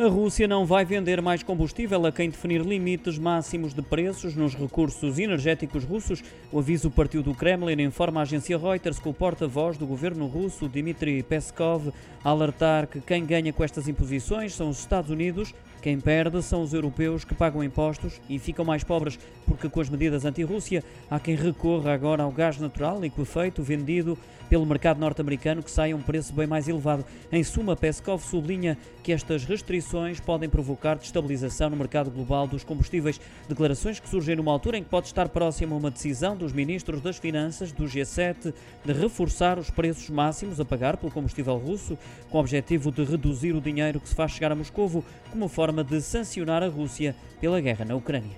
A Rússia não vai vender mais combustível a quem definir limites máximos de preços nos recursos energéticos russos. O aviso partiu do Kremlin, informa a agência Reuters, com o porta-voz do governo russo, Dmitry Peskov, alertar que quem ganha com estas imposições são os Estados Unidos, quem perde são os europeus que pagam impostos e ficam mais pobres, porque com as medidas anti-Rússia há quem recorra agora ao gás natural liquefeito vendido pelo mercado norte-americano que sai a um preço bem mais elevado. Em suma, Peskov sublinha que estas restrições podem provocar destabilização no mercado global dos combustíveis. Declarações que surgem numa altura em que pode estar próxima uma decisão dos ministros das Finanças do G7 de reforçar os preços máximos a pagar pelo combustível russo, com o objetivo de reduzir o dinheiro que se faz chegar a Moscovo como forma de sancionar a Rússia pela guerra na Ucrânia.